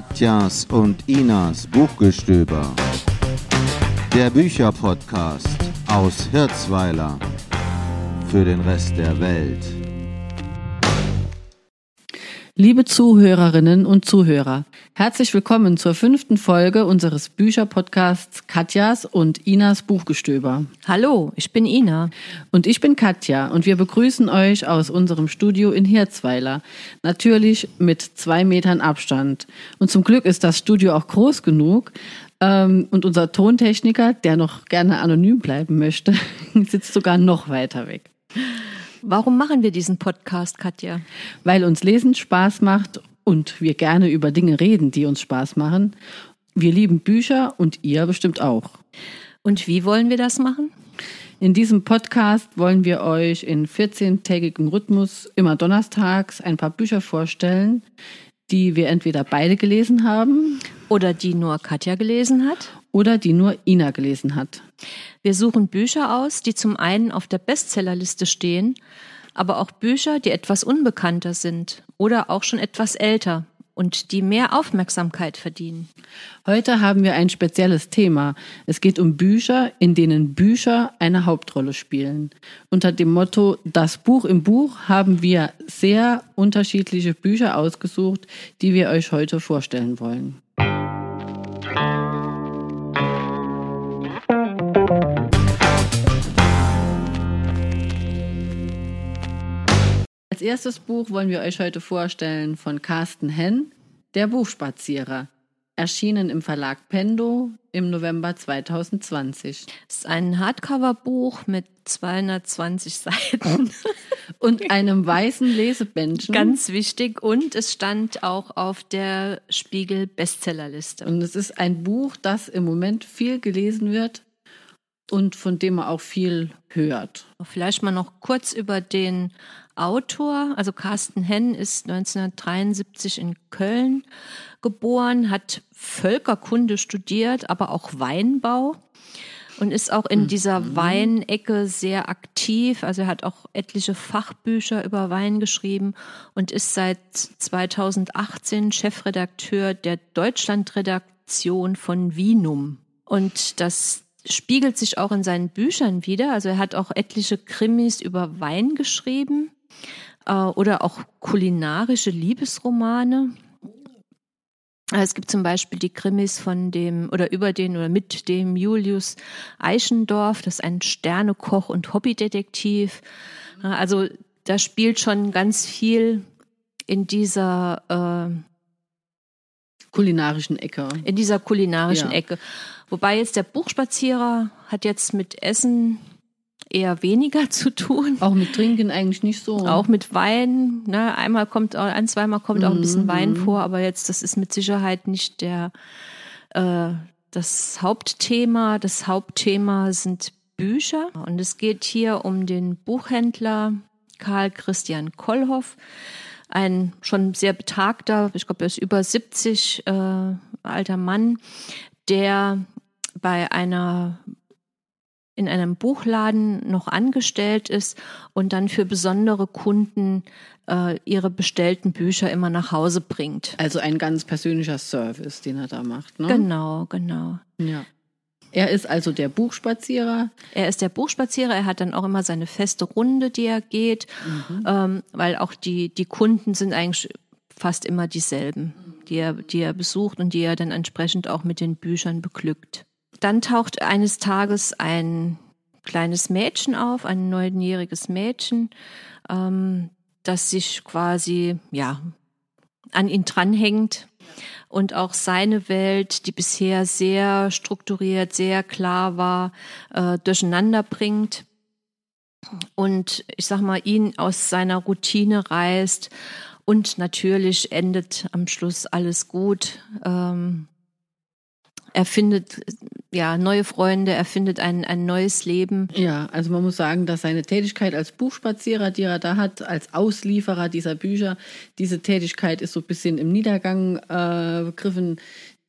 Katjas und Inas Buchgestöber. Der Bücherpodcast aus Hirzweiler für den Rest der Welt. Liebe Zuhörerinnen und Zuhörer, herzlich willkommen zur fünften Folge unseres Bücherpodcasts Katjas und Inas Buchgestöber. Hallo, ich bin Ina. Und ich bin Katja und wir begrüßen euch aus unserem Studio in Hirzweiler. Natürlich mit zwei Metern Abstand. Und zum Glück ist das Studio auch groß genug. Ähm, und unser Tontechniker, der noch gerne anonym bleiben möchte, sitzt sogar noch weiter weg. Warum machen wir diesen Podcast, Katja? Weil uns Lesen Spaß macht und wir gerne über Dinge reden, die uns Spaß machen. Wir lieben Bücher und ihr bestimmt auch. Und wie wollen wir das machen? In diesem Podcast wollen wir euch in 14-tägigem Rhythmus immer donnerstags ein paar Bücher vorstellen, die wir entweder beide gelesen haben oder die nur Katja gelesen hat oder die nur Ina gelesen hat. Wir suchen Bücher aus, die zum einen auf der Bestsellerliste stehen, aber auch Bücher, die etwas unbekannter sind oder auch schon etwas älter und die mehr Aufmerksamkeit verdienen. Heute haben wir ein spezielles Thema. Es geht um Bücher, in denen Bücher eine Hauptrolle spielen. Unter dem Motto Das Buch im Buch haben wir sehr unterschiedliche Bücher ausgesucht, die wir euch heute vorstellen wollen. Als erstes Buch wollen wir euch heute vorstellen von Carsten Henn, Der Buchspazierer. Erschienen im Verlag Pendo im November 2020. Es ist ein Hardcover-Buch mit 220 Seiten. und einem weißen Lesebändchen. Ganz wichtig. Und es stand auch auf der Spiegel Bestsellerliste. Und es ist ein Buch, das im Moment viel gelesen wird und von dem man auch viel hört. Vielleicht mal noch kurz über den Autor. Also Carsten Henn ist 1973 in Köln geboren, hat Völkerkunde studiert, aber auch Weinbau und ist auch in dieser mhm. Weinecke sehr aktiv. Also er hat auch etliche Fachbücher über Wein geschrieben und ist seit 2018 Chefredakteur der Deutschlandredaktion von Vinum. Und das spiegelt sich auch in seinen Büchern wieder. Also er hat auch etliche Krimis über Wein geschrieben oder auch kulinarische Liebesromane. Äh, es gibt zum Beispiel die Krimis von dem oder über den oder mit dem Julius Eichendorf, das ist ein Sternekoch und Hobbydetektiv. Äh, also da spielt schon ganz viel in dieser äh, kulinarischen Ecke. In dieser kulinarischen ja. Ecke. Wobei jetzt der Buchspazierer hat jetzt mit Essen eher weniger zu tun. Auch mit Trinken eigentlich nicht so. Auch mit Wein. Ne? Einmal kommt, ein, zweimal kommt auch ein bisschen mhm. Wein vor, aber jetzt, das ist mit Sicherheit nicht der, äh, das Hauptthema. Das Hauptthema sind Bücher. Und es geht hier um den Buchhändler Karl Christian Kollhoff. Ein schon sehr betagter, ich glaube, er ist über 70 äh, alter Mann, der bei einer in einem Buchladen noch angestellt ist und dann für besondere Kunden äh, ihre bestellten Bücher immer nach Hause bringt. Also ein ganz persönlicher Service, den er da macht. Ne? Genau, genau. Ja. Er ist also der Buchspazierer. Er ist der Buchspazierer. Er hat dann auch immer seine feste Runde, die er geht, mhm. ähm, weil auch die, die Kunden sind eigentlich fast immer dieselben, die er, die er besucht und die er dann entsprechend auch mit den Büchern beglückt. Dann taucht eines Tages ein kleines Mädchen auf, ein neunjähriges Mädchen, ähm, das sich quasi ja an ihn dranhängt und auch seine Welt, die bisher sehr strukturiert, sehr klar war, äh, durcheinander bringt und ich sag mal ihn aus seiner Routine reißt und natürlich endet am Schluss alles gut. Ähm, er findet ja neue Freunde, er findet ein, ein neues Leben. Ja, also man muss sagen, dass seine Tätigkeit als Buchspazierer, die er da hat, als Auslieferer dieser Bücher, diese Tätigkeit ist so ein bisschen im Niedergang äh, begriffen.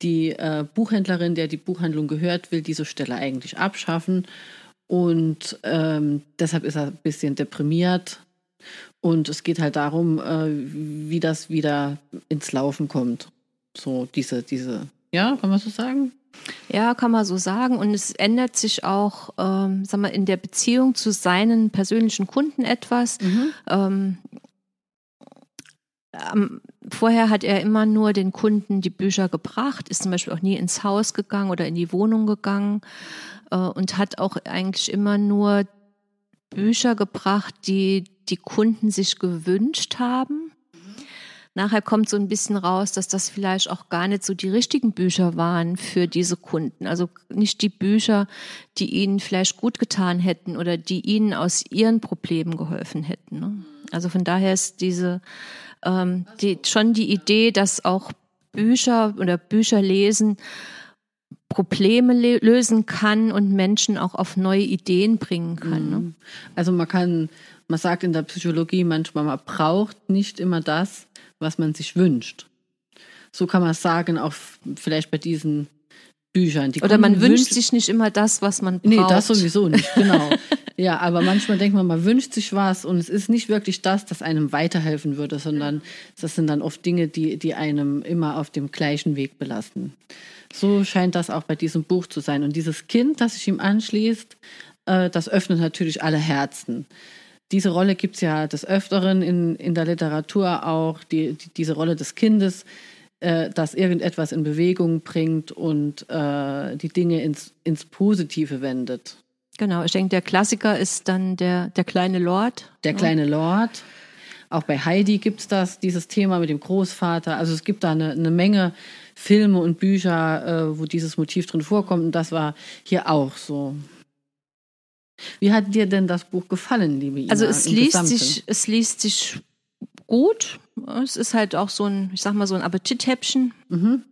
Die äh, Buchhändlerin, der die Buchhandlung gehört, will diese Stelle eigentlich abschaffen. Und ähm, deshalb ist er ein bisschen deprimiert. Und es geht halt darum, äh, wie das wieder ins Laufen kommt. So diese, diese, ja, kann man so sagen? Ja, kann man so sagen. Und es ändert sich auch, ähm, sag mal, in der Beziehung zu seinen persönlichen Kunden etwas. Mhm. Ähm, ähm, vorher hat er immer nur den Kunden die Bücher gebracht, ist zum Beispiel auch nie ins Haus gegangen oder in die Wohnung gegangen äh, und hat auch eigentlich immer nur Bücher gebracht, die die Kunden sich gewünscht haben. Nachher kommt so ein bisschen raus, dass das vielleicht auch gar nicht so die richtigen Bücher waren für diese Kunden. Also nicht die Bücher, die ihnen vielleicht gut getan hätten oder die ihnen aus ihren Problemen geholfen hätten. Ne? Also von daher ist diese ähm, die, schon die Idee, dass auch Bücher oder Bücher lesen Probleme lösen kann und Menschen auch auf neue Ideen bringen kann. Ne? Mhm. Also man kann, man sagt in der Psychologie manchmal, man braucht nicht immer das, was man sich wünscht. So kann man sagen, auch vielleicht bei diesen Büchern. Die Oder man wünscht sich nicht immer das, was man braucht. Nee, das sowieso nicht, genau. ja, aber manchmal denkt man, man wünscht sich was und es ist nicht wirklich das, das einem weiterhelfen würde, sondern das sind dann oft Dinge, die, die einem immer auf dem gleichen Weg belasten. So scheint das auch bei diesem Buch zu sein. Und dieses Kind, das sich ihm anschließt, äh, das öffnet natürlich alle Herzen diese Rolle gibt es ja des Öfteren in, in der Literatur auch, die, die diese Rolle des Kindes, äh, das irgendetwas in Bewegung bringt und äh, die Dinge ins, ins Positive wendet. Genau, ich denke, der Klassiker ist dann der, der kleine Lord. Der kleine Lord. Auch bei Heidi gibt es das, dieses Thema mit dem Großvater. Also es gibt da eine, eine Menge Filme und Bücher, äh, wo dieses Motiv drin vorkommt. Und das war hier auch so. Wie hat dir denn das Buch gefallen, liebe Ina? Also es liest sich, es liest sich gut. Es ist halt auch so ein, ich sag mal so ein Appetithäppchen. Mhm.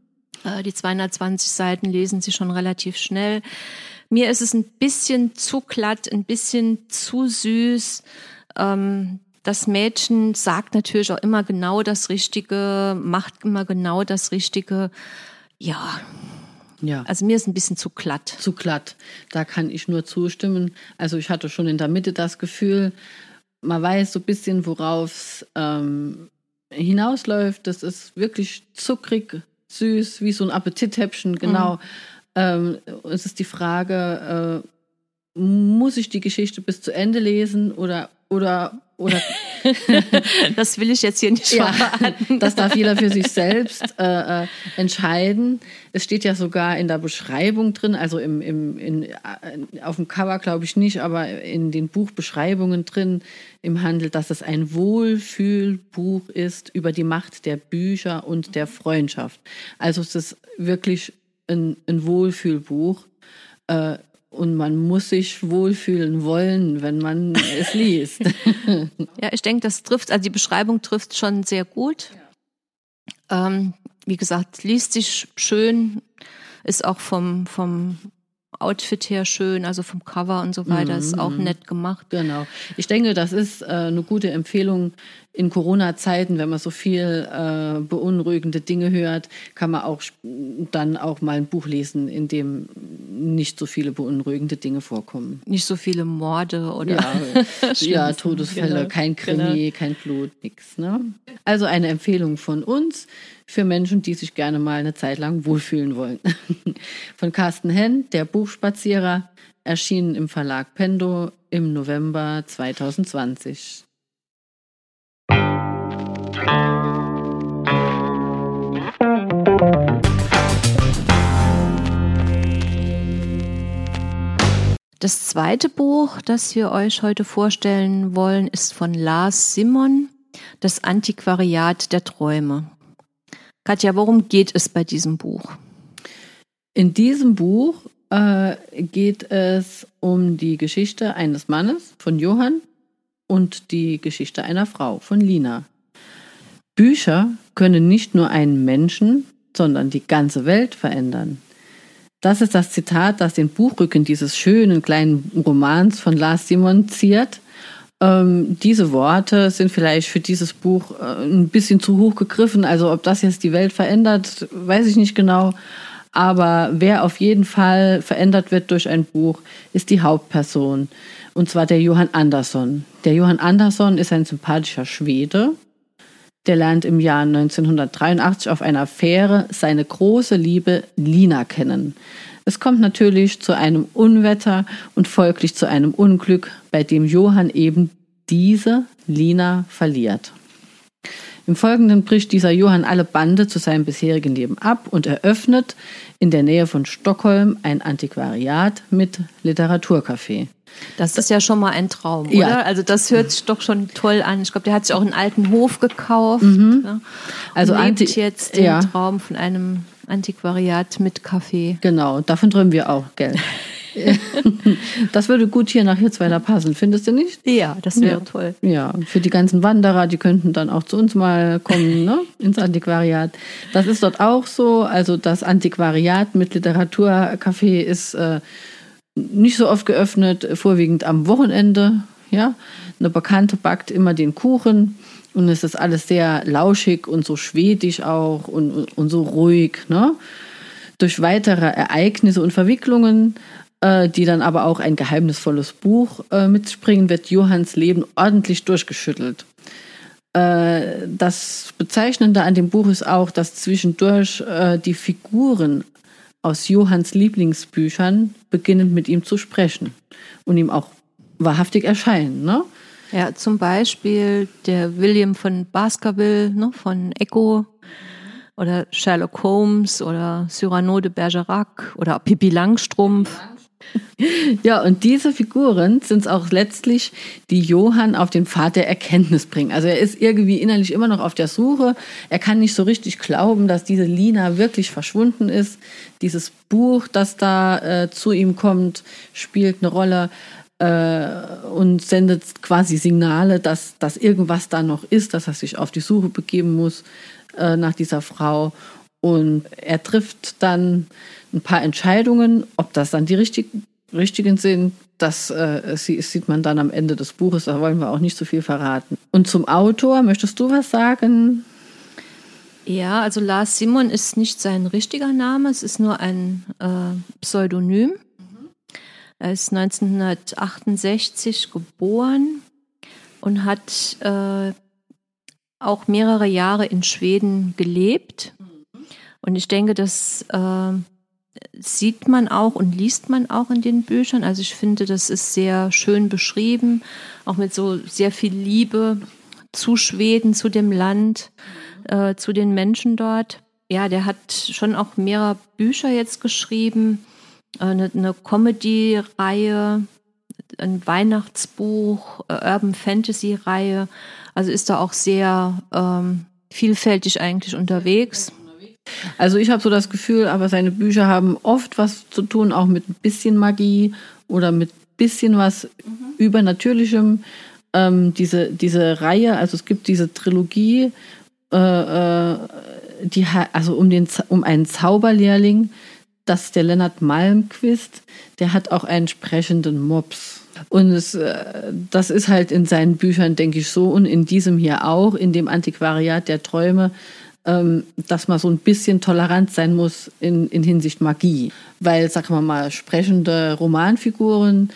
Äh, die 220 Seiten lesen sie schon relativ schnell. Mir ist es ein bisschen zu glatt, ein bisschen zu süß. Ähm, das Mädchen sagt natürlich auch immer genau das Richtige, macht immer genau das Richtige. Ja, ja. Also mir ist ein bisschen zu glatt. Zu glatt. Da kann ich nur zustimmen. Also ich hatte schon in der Mitte das Gefühl, man weiß so ein bisschen, worauf es ähm, hinausläuft. Das ist wirklich zuckrig, süß, wie so ein Appetithäppchen, genau. Mhm. Ähm, es ist die Frage, äh, muss ich die Geschichte bis zu Ende lesen oder, oder oder das will ich jetzt hier nicht ja, verraten. Das darf jeder für sich selbst äh, äh, entscheiden. Es steht ja sogar in der Beschreibung drin, also im, im, in, äh, auf dem Cover glaube ich nicht, aber in den Buchbeschreibungen drin im Handel, dass es ein Wohlfühlbuch ist über die Macht der Bücher und der Freundschaft. Also es ist wirklich ein, ein Wohlfühlbuch. Äh, und man muss sich wohlfühlen wollen, wenn man es liest. ja, ich denke, das trifft, also die Beschreibung trifft schon sehr gut. Ja. Ähm, wie gesagt, liest sich schön, ist auch vom, vom Outfit her schön, also vom Cover und so weiter, ist auch mhm. nett gemacht. Genau. Ich denke, das ist äh, eine gute Empfehlung in Corona-Zeiten, wenn man so viel äh, beunruhigende Dinge hört, kann man auch dann auch mal ein Buch lesen, in dem nicht so viele beunruhigende Dinge vorkommen. Nicht so viele Morde oder ja, ja Todesfälle, genau. kein Krimi, genau. kein Blut, nichts. Ne? Also eine Empfehlung von uns für Menschen, die sich gerne mal eine Zeit lang wohlfühlen wollen. Von Carsten Henn, der Buchspazierer, erschienen im Verlag Pendo im November 2020. Das zweite Buch, das wir euch heute vorstellen wollen, ist von Lars Simon, Das Antiquariat der Träume. Katja, worum geht es bei diesem Buch? In diesem Buch äh, geht es um die Geschichte eines Mannes von Johann und die Geschichte einer Frau von Lina. Bücher können nicht nur einen Menschen, sondern die ganze Welt verändern. Das ist das Zitat, das den Buchrücken dieses schönen kleinen Romans von Lars Simon ziert. Ähm, diese Worte sind vielleicht für dieses Buch äh, ein bisschen zu hoch gegriffen. Also ob das jetzt die Welt verändert, weiß ich nicht genau. Aber wer auf jeden Fall verändert wird durch ein Buch, ist die Hauptperson. Und zwar der Johann Andersson. Der Johann Andersson ist ein sympathischer Schwede, der lernt im Jahr 1983 auf einer Fähre seine große Liebe Lina kennen. Es kommt natürlich zu einem Unwetter und folglich zu einem Unglück, bei dem Johann eben diese Lina verliert. Im Folgenden bricht dieser Johann alle Bande zu seinem bisherigen Leben ab und eröffnet in der Nähe von Stockholm ein Antiquariat mit Literaturcafé. Das ist ja schon mal ein Traum, Ja. oder? Also das hört sich doch schon toll an. Ich glaube, der hat sich auch einen alten Hof gekauft. Mhm. Ne? Also und lebt Anti- jetzt den ja. Traum von einem Antiquariat mit Kaffee. Genau, davon träumen wir auch, gell? das würde gut hier nach Hirzweiler passen, findest du nicht? Ja, das wäre Ja. toll. Ja, für die ganzen Wanderer, die könnten dann auch zu uns mal kommen, ne? ins Antiquariat. Das ist dort auch so. Also das Antiquariat mit Literaturcafé ist äh, nicht so oft geöffnet, vorwiegend am Wochenende. Ja, eine Bekannte backt immer den Kuchen und es ist alles sehr lauschig und so schwedisch auch und, und, und so ruhig. Ne? Durch weitere Ereignisse und Verwicklungen, äh, die dann aber auch ein geheimnisvolles Buch äh, mitspringen, wird Johanns Leben ordentlich durchgeschüttelt. Äh, das Bezeichnende an dem Buch ist auch, dass zwischendurch äh, die Figuren aus Johanns Lieblingsbüchern beginnen mit ihm zu sprechen und ihm auch wahrhaftig erscheinen. Ne? Ja, zum Beispiel der William von Baskerville, ne, von Echo oder Sherlock Holmes oder Cyrano de Bergerac oder Pippi Langstrumpf. Ja, und diese Figuren sind es auch letztlich, die Johann auf den Pfad der Erkenntnis bringen. Also er ist irgendwie innerlich immer noch auf der Suche. Er kann nicht so richtig glauben, dass diese Lina wirklich verschwunden ist. Dieses Buch, das da äh, zu ihm kommt, spielt eine Rolle äh, und sendet quasi Signale, dass, dass irgendwas da noch ist, dass er sich auf die Suche begeben muss äh, nach dieser Frau. Und er trifft dann ein paar Entscheidungen, ob das dann die richtigen, richtigen sind, das äh, sie- sieht man dann am Ende des Buches, da wollen wir auch nicht so viel verraten. Und zum Autor, möchtest du was sagen? Ja, also Lars Simon ist nicht sein richtiger Name, es ist nur ein äh, Pseudonym. Er ist 1968 geboren und hat äh, auch mehrere Jahre in Schweden gelebt. Und ich denke, das äh, sieht man auch und liest man auch in den Büchern. Also ich finde, das ist sehr schön beschrieben, auch mit so sehr viel Liebe zu Schweden, zu dem Land, äh, zu den Menschen dort. Ja, der hat schon auch mehrere Bücher jetzt geschrieben, äh, eine, eine Comedy-Reihe, ein Weihnachtsbuch, äh, Urban Fantasy-Reihe. Also ist da auch sehr ähm, vielfältig eigentlich unterwegs. Also ich habe so das Gefühl, aber seine Bücher haben oft was zu tun, auch mit ein bisschen Magie oder mit ein bisschen was Übernatürlichem. Ähm, diese, diese Reihe, also es gibt diese Trilogie, äh, äh, die, also um, den, um einen Zauberlehrling, das ist der Lennart Malmquist, der hat auch einen sprechenden Mops. Und es, äh, das ist halt in seinen Büchern, denke ich, so und in diesem hier auch, in dem Antiquariat der Träume, ähm, dass man so ein bisschen tolerant sein muss in, in Hinsicht Magie. Weil, sagen wir mal, sprechende Romanfiguren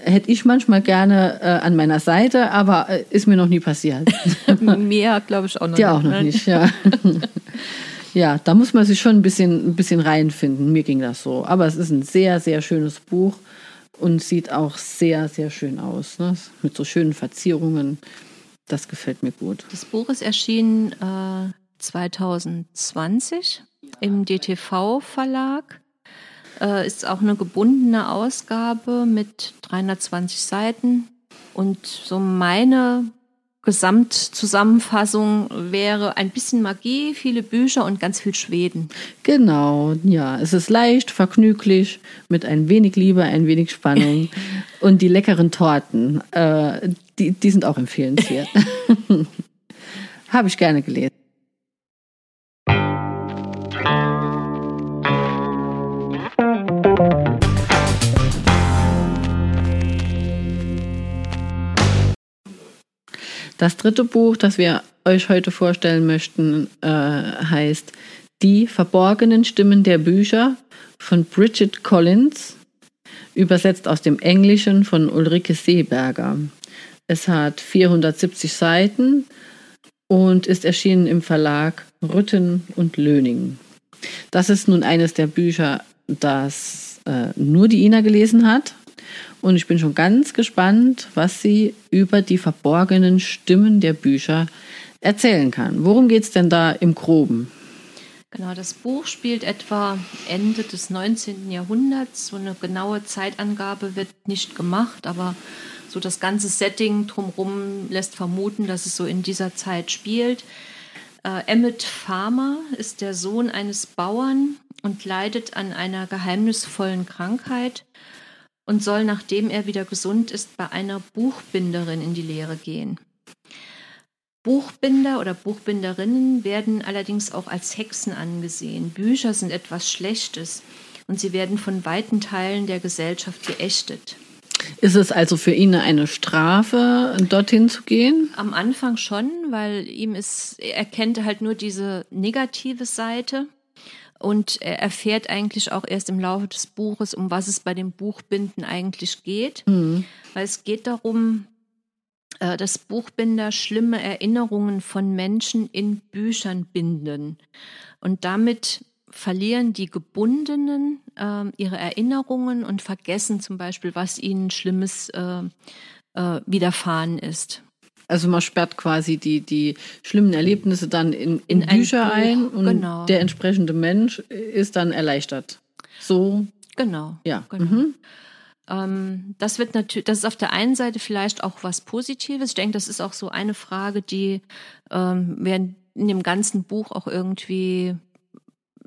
hätte ich manchmal gerne äh, an meiner Seite, aber äh, ist mir noch nie passiert. Mehr glaube ich auch noch Dir auch noch nicht, ja. ja, da muss man sich schon ein bisschen, ein bisschen reinfinden. Mir ging das so. Aber es ist ein sehr, sehr schönes Buch und sieht auch sehr, sehr schön aus. Ne? Mit so schönen Verzierungen. Das gefällt mir gut. Das Buch ist erschienen äh, 2020 im DTV-Verlag. Äh, ist auch eine gebundene Ausgabe mit 320 Seiten. Und so meine Gesamtzusammenfassung wäre ein bisschen Magie, viele Bücher und ganz viel Schweden. Genau, ja. Es ist leicht, vergnüglich, mit ein wenig Liebe, ein wenig Spannung. und die leckeren Torten, äh, die, die sind auch empfehlenswert. Habe ich gerne gelesen. Das dritte Buch, das wir euch heute vorstellen möchten, äh, heißt Die verborgenen Stimmen der Bücher von Bridget Collins, übersetzt aus dem Englischen von Ulrike Seeberger. Es hat 470 Seiten und ist erschienen im Verlag Rütten und Löning. Das ist nun eines der Bücher, das äh, nur die Ina gelesen hat. Und ich bin schon ganz gespannt, was sie über die verborgenen Stimmen der Bücher erzählen kann. Worum geht es denn da im Groben? Genau, das Buch spielt etwa Ende des 19. Jahrhunderts. So eine genaue Zeitangabe wird nicht gemacht, aber so das ganze Setting drumherum lässt vermuten, dass es so in dieser Zeit spielt. Äh, Emmett Farmer ist der Sohn eines Bauern und leidet an einer geheimnisvollen Krankheit und soll, nachdem er wieder gesund ist, bei einer Buchbinderin in die Lehre gehen. Buchbinder oder Buchbinderinnen werden allerdings auch als Hexen angesehen. Bücher sind etwas Schlechtes und sie werden von weiten Teilen der Gesellschaft geächtet. Ist es also für ihn eine Strafe, dorthin zu gehen? Am Anfang schon, weil ihm ist, er kennt halt nur diese negative Seite. Und er erfährt eigentlich auch erst im Laufe des Buches, um was es bei dem Buchbinden eigentlich geht. Mhm. Weil es geht darum, äh, dass Buchbinder schlimme Erinnerungen von Menschen in Büchern binden. Und damit verlieren die Gebundenen äh, ihre Erinnerungen und vergessen zum Beispiel, was ihnen Schlimmes äh, äh, widerfahren ist. Also man sperrt quasi die, die schlimmen Erlebnisse dann in, in, in Bücher ein, ein und genau. der entsprechende Mensch ist dann erleichtert. So. Genau. Ja. Genau. Mhm. Ähm, das wird natürlich, das ist auf der einen Seite vielleicht auch was Positives. Ich denke, das ist auch so eine Frage, die ähm, während in dem ganzen Buch auch irgendwie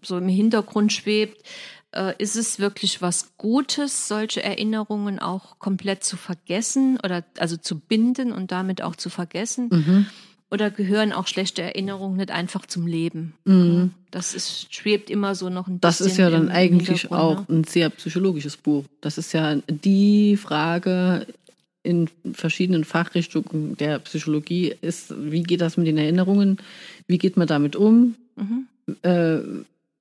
so im Hintergrund schwebt, äh, ist es wirklich was Gutes, solche Erinnerungen auch komplett zu vergessen oder also zu binden und damit auch zu vergessen? Mhm. Oder gehören auch schlechte Erinnerungen nicht einfach zum Leben? Mhm. Das ist, schwebt immer so noch ein bisschen. Das ist ja dann eigentlich auch ne? ein sehr psychologisches Buch. Das ist ja die Frage in verschiedenen Fachrichtungen der Psychologie ist, wie geht das mit den Erinnerungen? Wie geht man damit um? Mhm. Äh,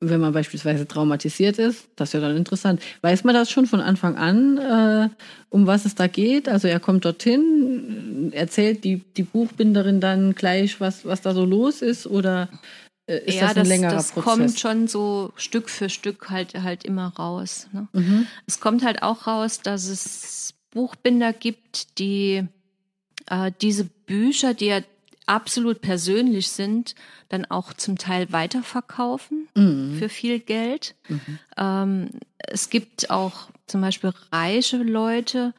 wenn man beispielsweise traumatisiert ist, das ist ja dann interessant. Weiß man das schon von Anfang an, äh, um was es da geht? Also er kommt dorthin, erzählt die, die Buchbinderin dann gleich, was, was da so los ist oder äh, ist ja, das ein das, längerer das Prozess? kommt schon so Stück für Stück halt, halt immer raus. Ne? Mhm. Es kommt halt auch raus, dass es Buchbinder gibt, die äh, diese Bücher, die er absolut persönlich sind, dann auch zum Teil weiterverkaufen mhm. für viel Geld. Mhm. Ähm, es gibt auch zum Beispiel reiche Leute,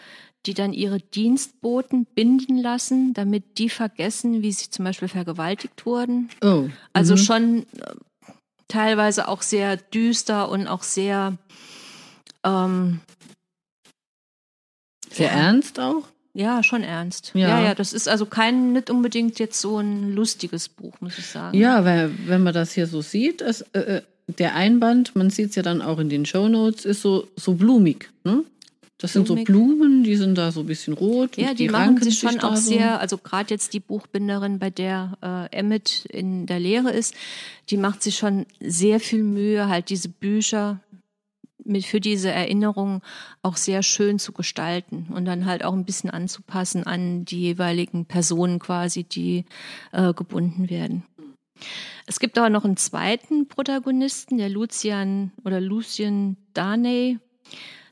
die dann ihre Dienstboten binden lassen, damit die vergessen, wie sie zum Beispiel vergewaltigt wurden. Oh. Also mhm. schon äh, teilweise auch sehr düster und auch sehr ähm, sehr ja. ernst auch? Ja, schon ernst. Ja. ja, ja, das ist also kein, nicht unbedingt jetzt so ein lustiges Buch, muss ich sagen. Ja, weil, wenn man das hier so sieht, es, äh, äh der Einband, man sieht es ja dann auch in den Show Notes, ist so, so blumig. Ne? Das blumig. sind so Blumen, die sind da so ein bisschen rot. Ja, die, die machen sich schon auch so. sehr, also gerade jetzt die Buchbinderin, bei der äh, Emmett in der Lehre ist, die macht sich schon sehr viel Mühe, halt diese Bücher mit für diese Erinnerung auch sehr schön zu gestalten und dann halt auch ein bisschen anzupassen an die jeweiligen Personen quasi, die äh, gebunden werden. Es gibt aber noch einen zweiten Protagonisten, der Lucian oder Lucien Darnay.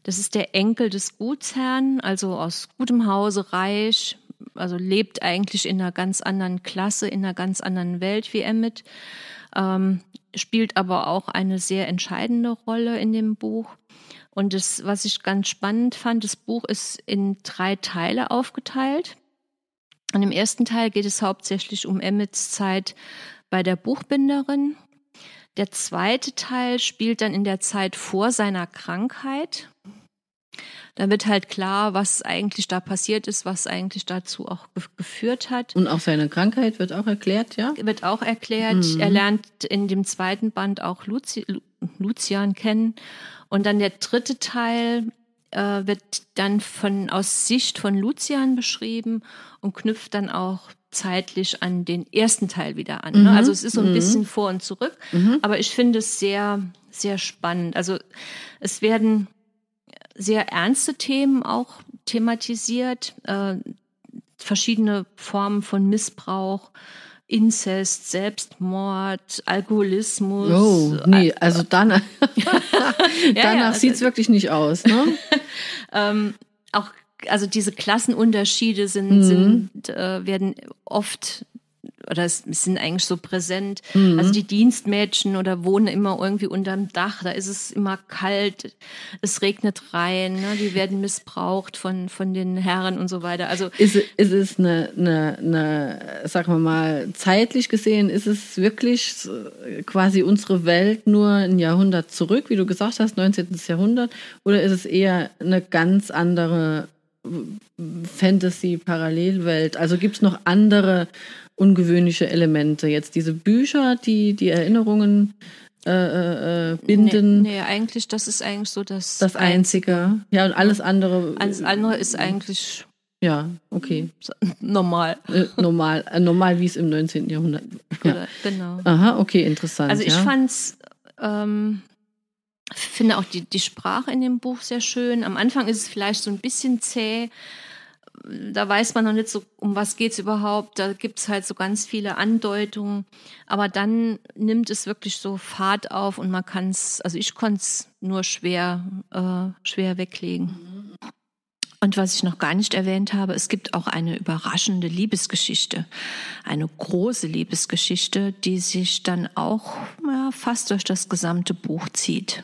Das ist der Enkel des Gutsherrn, also aus gutem Hause, reich, also lebt eigentlich in einer ganz anderen Klasse, in einer ganz anderen Welt wie Emmett ähm, spielt aber auch eine sehr entscheidende Rolle in dem Buch. Und das, was ich ganz spannend fand, das Buch ist in drei Teile aufgeteilt. Und im ersten Teil geht es hauptsächlich um Emmets Zeit bei der Buchbinderin. Der zweite Teil spielt dann in der Zeit vor seiner Krankheit. Da wird halt klar, was eigentlich da passiert ist, was eigentlich dazu auch geführt hat. Und auch seine Krankheit wird auch erklärt, ja? Wird auch erklärt. Mhm. Er lernt in dem zweiten Band auch Luci Lucian kennen. Und dann der dritte Teil äh, wird dann von aus Sicht von Lucian beschrieben und knüpft dann auch zeitlich an den ersten Teil wieder an. Ne? Mhm. Also es ist so ein mhm. bisschen vor und zurück, mhm. aber ich finde es sehr, sehr spannend. Also es werden sehr ernste Themen auch thematisiert, äh, verschiedene Formen von Missbrauch, Inzest, Selbstmord, Alkoholismus. Oh, nee, also danach, ja, danach also- sieht's wirklich nicht aus, ne? ähm, auch also diese Klassenunterschiede sind, Mhm. sind äh, werden oft oder es sind eigentlich so präsent. Mhm. Also die Dienstmädchen oder wohnen immer irgendwie unterm Dach, da ist es immer kalt, es regnet rein, ne? die werden missbraucht von, von den Herren und so weiter. Also Ist, es- ist es eine, eine, eine, sagen wir mal, zeitlich gesehen, ist es wirklich quasi unsere Welt nur ein Jahrhundert zurück, wie du gesagt hast, 19. Jahrhundert, oder ist es eher eine ganz andere Fantasy-Parallelwelt? Also gibt es noch andere ungewöhnliche Elemente? Jetzt diese Bücher, die die Erinnerungen äh, äh, äh, binden, Nee, nee, eigentlich, das ist eigentlich so das, das Einzige. Ja, und alles andere. Alles andere ist eigentlich Ja, okay. normal. Äh, normal, äh, normal wie es im 19. Jahrhundert. Ja. Oder, genau. Aha, okay, interessant. Also ich ja. fand's, ähm, finde auch die, die Sprache in dem Buch sehr schön. Am Anfang ist es vielleicht so ein bisschen zäh. Da weiß man noch nicht so, um was geht's überhaupt. Da gibt's halt so ganz viele Andeutungen. Aber dann nimmt es wirklich so Fahrt auf und man kann's, also ich konnte es nur schwer, äh, schwer weglegen. Und was ich noch gar nicht erwähnt habe, es gibt auch eine überraschende Liebesgeschichte, eine große Liebesgeschichte, die sich dann auch ja, fast durch das gesamte Buch zieht.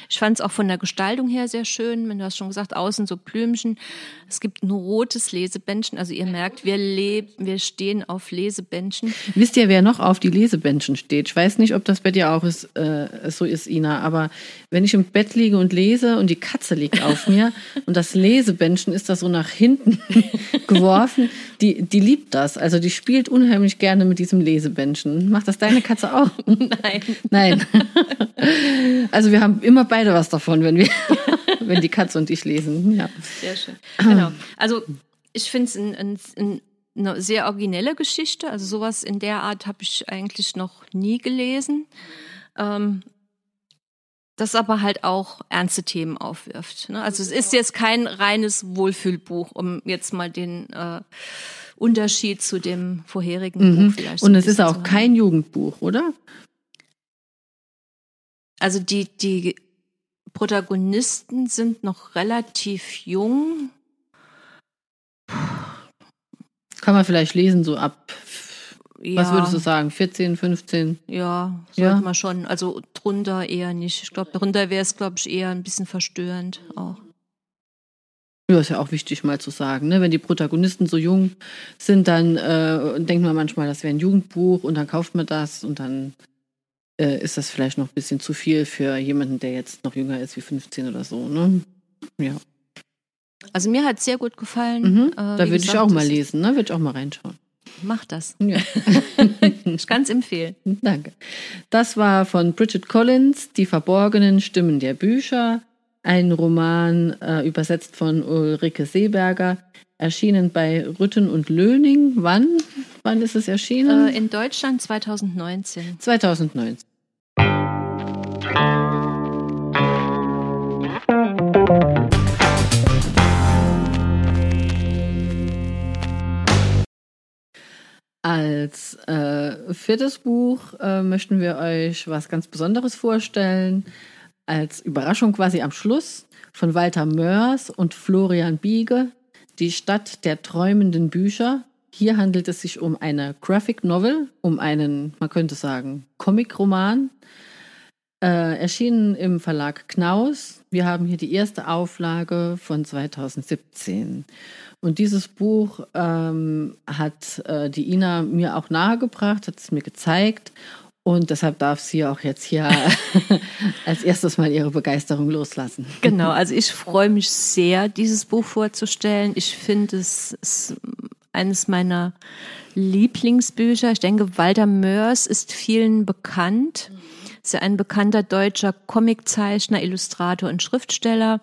Ich fand es auch von der Gestaltung her sehr schön. Du hast schon gesagt, außen so Blümchen. Es gibt ein rotes Lesebändchen. Also ihr merkt, wir leben, wir stehen auf Lesebändchen. Wisst ihr, wer noch auf die Lesebändchen steht? Ich weiß nicht, ob das bei dir auch ist, äh, so ist, Ina, aber wenn ich im Bett liege und lese und die Katze liegt auf mir und das Lesebändchen ist da so nach hinten geworfen, die, die liebt das. Also die spielt unheimlich gerne mit diesem Lesebändchen. Macht das deine Katze auch? Nein. Nein. Also wir haben immer beide was davon, wenn wir, wenn die Katze und ich lesen. Ja. Sehr schön. Genau. Also ich finde es ein, ein, ein, eine sehr originelle Geschichte. Also sowas in der Art habe ich eigentlich noch nie gelesen. Ähm, das aber halt auch ernste Themen aufwirft. Ne? Also es ist jetzt kein reines Wohlfühlbuch, um jetzt mal den äh, Unterschied zu dem vorherigen Buch vielleicht. Und es ist auch kein Jugendbuch, oder? Also die, die Protagonisten sind noch relativ jung. Kann man vielleicht lesen, so ab, Ja, was würdest du sagen, 14, 15? Ja, sollte Ja. man schon. Also drunter eher nicht. Ich glaube, drunter wäre es, glaube ich, eher ein bisschen verstörend auch. Ja, ist ja auch wichtig mal zu sagen, ne? wenn die Protagonisten so jung sind, dann äh, denkt man manchmal, das wäre ein Jugendbuch und dann kauft man das und dann äh, ist das vielleicht noch ein bisschen zu viel für jemanden, der jetzt noch jünger ist wie 15 oder so. Ne? Ja, Also mir hat es sehr gut gefallen. mhm. Äh, da würde ich auch mal lesen, ne? würde ich auch mal reinschauen. Mach das. Ja. Ich kann es empfehlen. Danke. Das war von Bridget Collins, Die verborgenen Stimmen der Bücher, ein Roman äh, übersetzt von Ulrike Seeberger, erschienen bei Rütten und Löning. Wann? Wann ist es erschienen? Äh, in Deutschland 2019. 2019. Als äh, viertes Buch äh, möchten wir euch was ganz Besonderes vorstellen. Als Überraschung quasi am Schluss von Walter Mörs und Florian Biege, Die Stadt der träumenden Bücher. Hier handelt es sich um eine Graphic Novel, um einen, man könnte sagen, Comic-Roman. Äh, erschienen im Verlag Knaus. Wir haben hier die erste Auflage von 2017. Und dieses Buch ähm, hat äh, die Ina mir auch nahegebracht, hat es mir gezeigt. Und deshalb darf sie auch jetzt hier als erstes mal ihre Begeisterung loslassen. Genau, also ich freue mich sehr, dieses Buch vorzustellen. Ich finde, es ist eines meiner Lieblingsbücher. Ich denke, Walter Mörs ist vielen bekannt. Ist ja ein bekannter deutscher Comiczeichner, Illustrator und Schriftsteller.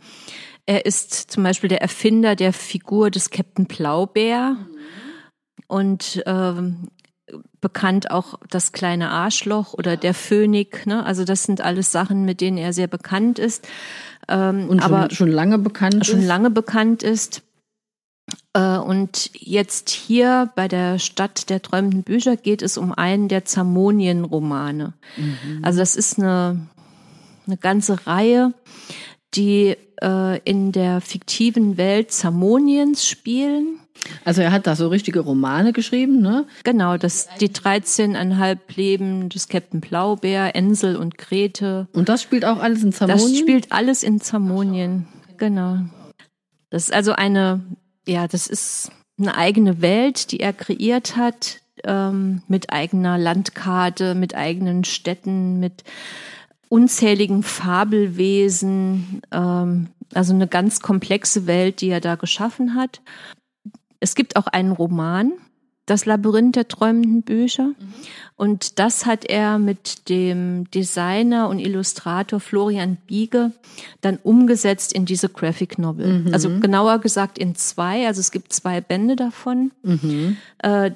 Er ist zum Beispiel der Erfinder der Figur des Captain Blaubeer und ähm, bekannt auch das kleine Arschloch oder der Phönik. Ne? Also das sind alles Sachen, mit denen er sehr bekannt ist. Ähm, Und schon, aber schon lange bekannt schon ist. lange bekannt ist. Äh, und jetzt hier bei der Stadt der träumenden Bücher geht es um einen der Zamonien-Romane. Mhm. Also das ist eine, eine ganze Reihe, die äh, in der fiktiven Welt Zamoniens spielen. Also er hat da so richtige Romane geschrieben, ne? Genau, das die 13,5 Leben des Captain Blaubeer, Ensel und Grete. Und das spielt auch alles in Zamonien? Das spielt alles in Zamonien, genau. Das ist also eine, ja, das ist eine eigene Welt, die er kreiert hat, ähm, mit eigener Landkarte, mit eigenen Städten, mit unzähligen Fabelwesen, ähm, also eine ganz komplexe Welt, die er da geschaffen hat. Es gibt auch einen Roman, Das Labyrinth der träumenden Bücher. Mhm. Und das hat er mit dem Designer und Illustrator Florian Biege dann umgesetzt in diese Graphic Novel. Mhm. Also genauer gesagt in zwei, also es gibt zwei Bände davon. Mhm. Äh,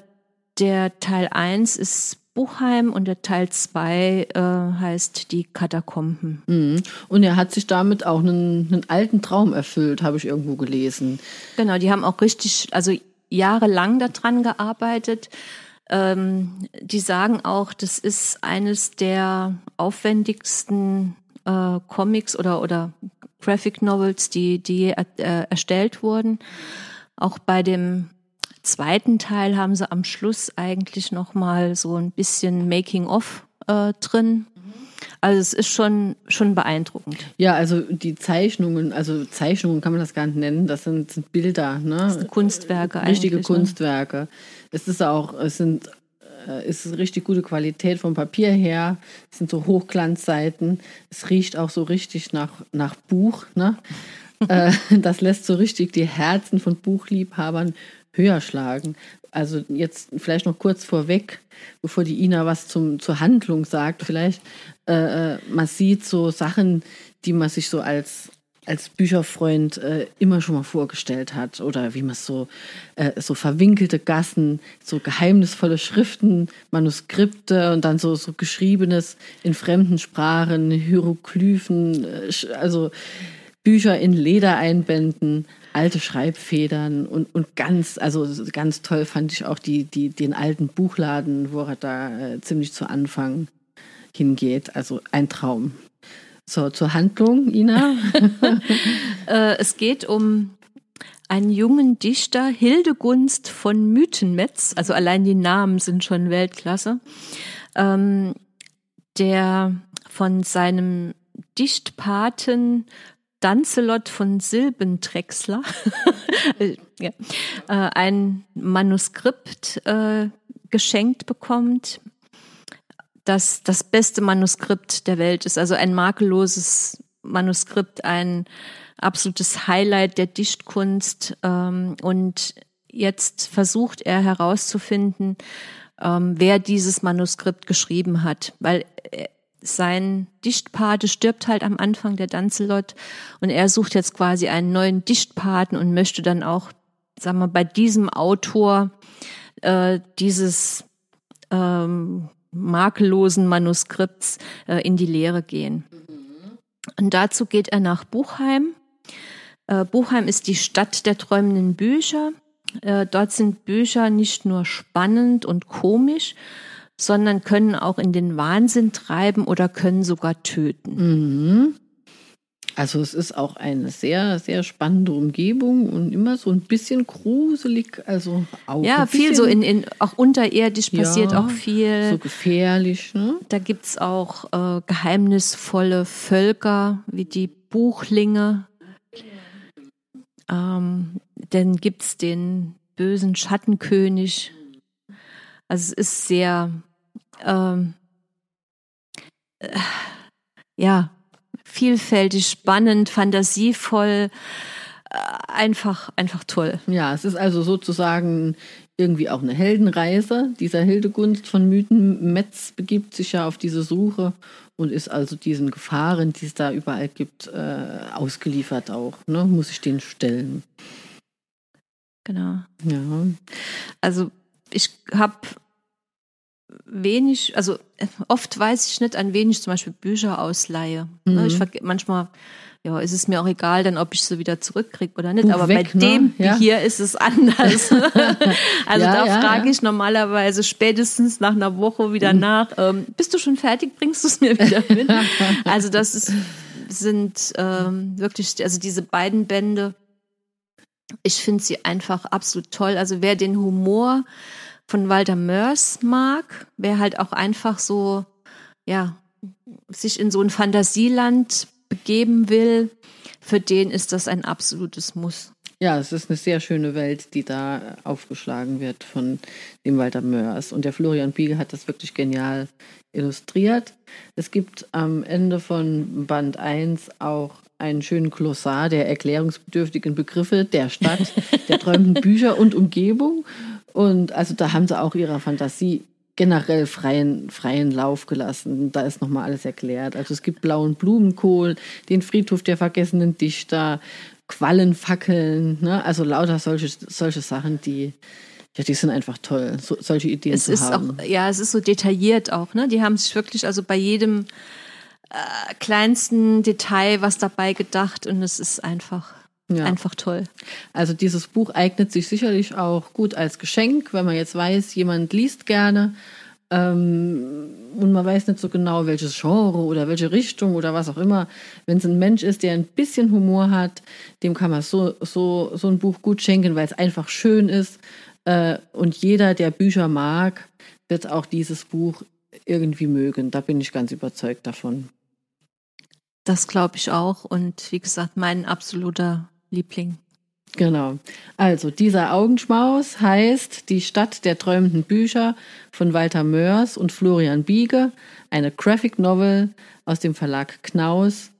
der Teil 1 ist Buchheim und der Teil 2 äh, heißt Die Katakomben. Mhm. Und er hat sich damit auch einen, einen alten Traum erfüllt, habe ich irgendwo gelesen. Genau, die haben auch richtig, also jahrelang daran gearbeitet. Ähm, die sagen auch, das ist eines der aufwendigsten äh, Comics oder, oder Graphic Novels, die, die äh, erstellt wurden. Auch bei dem zweiten Teil haben sie am Schluss eigentlich noch mal so ein bisschen Making of äh, drin. Also es ist schon schon beeindruckend. Ja, also die Zeichnungen, also Zeichnungen kann man das gar nicht nennen, das sind, sind Bilder, ne? Das sind Kunstwerke Richtige ne? Kunstwerke. Es ist auch, es sind äh, es ist richtig gute Qualität vom Papier her. Es sind so Hochglanzseiten. Es riecht auch so richtig nach, nach Buch. Ne? Äh, das lässt so richtig die Herzen von Buchliebhabern höher schlagen. Also jetzt vielleicht noch kurz vorweg, bevor die Ina was zum, zur Handlung sagt, vielleicht, äh, äh, man sieht so Sachen, die man sich so als, als Bücherfreund äh, immer schon mal vorgestellt hat oder wie man so, äh, so verwinkelte Gassen, so geheimnisvolle Schriften, Manuskripte und dann so, so geschriebenes in fremden Sprachen, Hieroglyphen, äh, also Bücher in Ledereinbänden, alte Schreibfedern und, und ganz, also ganz toll fand ich auch die, die, den alten Buchladen, wo er da äh, ziemlich zu Anfang hingeht. Also ein Traum. So, zur Handlung, Ina. äh, es geht um einen jungen Dichter, Hildegunst von Mythenmetz, also allein die Namen sind schon Weltklasse, ähm, der von seinem Dichtpaten Dancelot von Silbentrexler ja, äh, ein Manuskript äh, geschenkt bekommt, das das beste Manuskript der Welt ist, also ein makelloses Manuskript, ein absolutes Highlight der Dichtkunst. Ähm, und jetzt versucht er herauszufinden, ähm, wer dieses Manuskript geschrieben hat, weil äh, sein Dichtpate stirbt halt am Anfang der Danzelot und er sucht jetzt quasi einen neuen Dichtpaten und möchte dann auch, sagen wir, bei diesem Autor äh, dieses ähm, makellosen Manuskripts äh, in die Lehre gehen. Und dazu geht er nach Buchheim. Äh, Buchheim ist die Stadt der träumenden Bücher. Äh, dort sind Bücher nicht nur spannend und komisch, sondern können auch in den Wahnsinn treiben oder können sogar töten. Mhm. Also es ist auch eine sehr, sehr spannende Umgebung und immer so ein bisschen gruselig. Also auch ja, viel so in, in auch unterirdisch passiert ja, auch viel. So gefährlich. Ne? Da gibt es auch äh, geheimnisvolle Völker wie die Buchlinge. Ähm, dann gibt es den bösen Schattenkönig. Also es ist sehr ähm, äh, ja, vielfältig, spannend, fantasievoll, äh, einfach, einfach toll. Ja, es ist also sozusagen irgendwie auch eine Heldenreise. Dieser Hildegunst von Mythen Metz begibt sich ja auf diese Suche und ist also diesen Gefahren, die es da überall gibt, äh, ausgeliefert auch. Ne? Muss ich den stellen. Genau. Ja. Also ich habe wenig, also oft weiß ich nicht, an wen ich zum Beispiel Bücher ausleihe. Ne, Ich verge- manchmal ja, ist es mir auch egal, dann ob ich sie wieder zurückkriege oder nicht. Buch Aber weg, bei ne? dem Ja. hier ist es anders. also Ja, da ja, frage ich normalerweise spätestens nach einer Woche Mhm. wieder nach. Ähm, bist du schon fertig? Bringst du es mir wieder mit? also das ist, sind ähm, wirklich, also diese beiden Bände. Ich finde sie einfach absolut toll. Also wer den Humor von Walter Mörs mag, wer halt auch einfach so, ja, sich in so ein Fantasieland begeben will, für den ist das ein absolutes Muss. Ja, es ist eine sehr schöne Welt, die da aufgeschlagen wird von dem Walter Mörs. Und der Florian Biegel hat das wirklich genial illustriert. Es gibt am Ende von Band 1 auch einen schönen Glossar der erklärungsbedürftigen Begriffe der Stadt, der träumenden Bücher und Umgebung. Und also da haben sie auch ihrer Fantasie generell freien, freien Lauf gelassen. Da ist nochmal alles erklärt. Also es gibt blauen Blumenkohl, den Friedhof der vergessenen Dichter, Quallenfackeln, ne? also lauter solche, solche Sachen, die, ja, die sind einfach toll, so, solche Ideen Es zu ist haben. auch, ja, es ist so detailliert auch, ne? Die haben sich wirklich also bei jedem äh, kleinsten Detail was dabei gedacht und es ist einfach, Ja. einfach toll. Also dieses Buch eignet sich sicherlich auch gut als Geschenk, wenn man jetzt weiß, jemand liest gerne ähm, und man weiß nicht so genau, welches Genre oder welche Richtung oder was auch immer. Wenn es ein Mensch ist, der ein bisschen Humor hat, dem kann man so, so, so ein Buch gut schenken, weil es einfach schön ist. Äh, und jeder, der Bücher mag, wird auch dieses Buch irgendwie mögen. Da bin ich ganz überzeugt davon. Das glaube ich auch und wie gesagt, mein absoluter Liebling. Genau. Also dieser Augenschmaus heißt Die Stadt der träumenden Bücher von Walter Mörs und Florian Biege, eine Graphic Novel aus dem Verlag Knaus.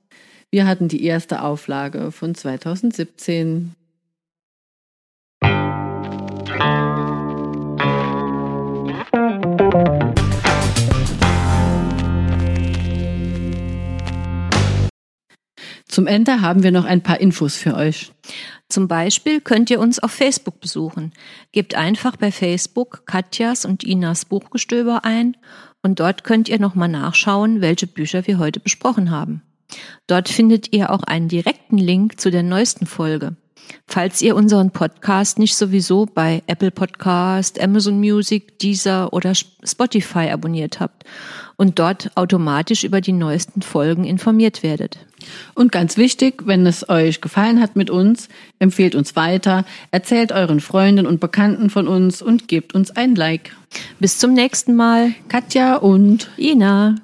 Wir hatten die erste Auflage von 2017. Zum Ende haben wir noch ein paar Infos für euch. Zum Beispiel könnt ihr uns auf Facebook besuchen. Gebt einfach bei Facebook Katjas und Inas Buchgestöber ein und dort könnt ihr nochmal nachschauen, welche Bücher wir heute besprochen haben. Dort findet ihr auch einen direkten Link zu der neuesten Folge. Falls ihr unseren Podcast nicht sowieso bei Apple Podcast, Amazon Music, Deezer oder Spotify abonniert habt und dort automatisch über die neuesten Folgen informiert werdet. Und ganz wichtig, wenn es euch gefallen hat mit uns, empfehlt uns weiter, erzählt euren Freunden und Bekannten von uns und gebt uns ein Like. Bis zum nächsten Mal. Katja und Ina.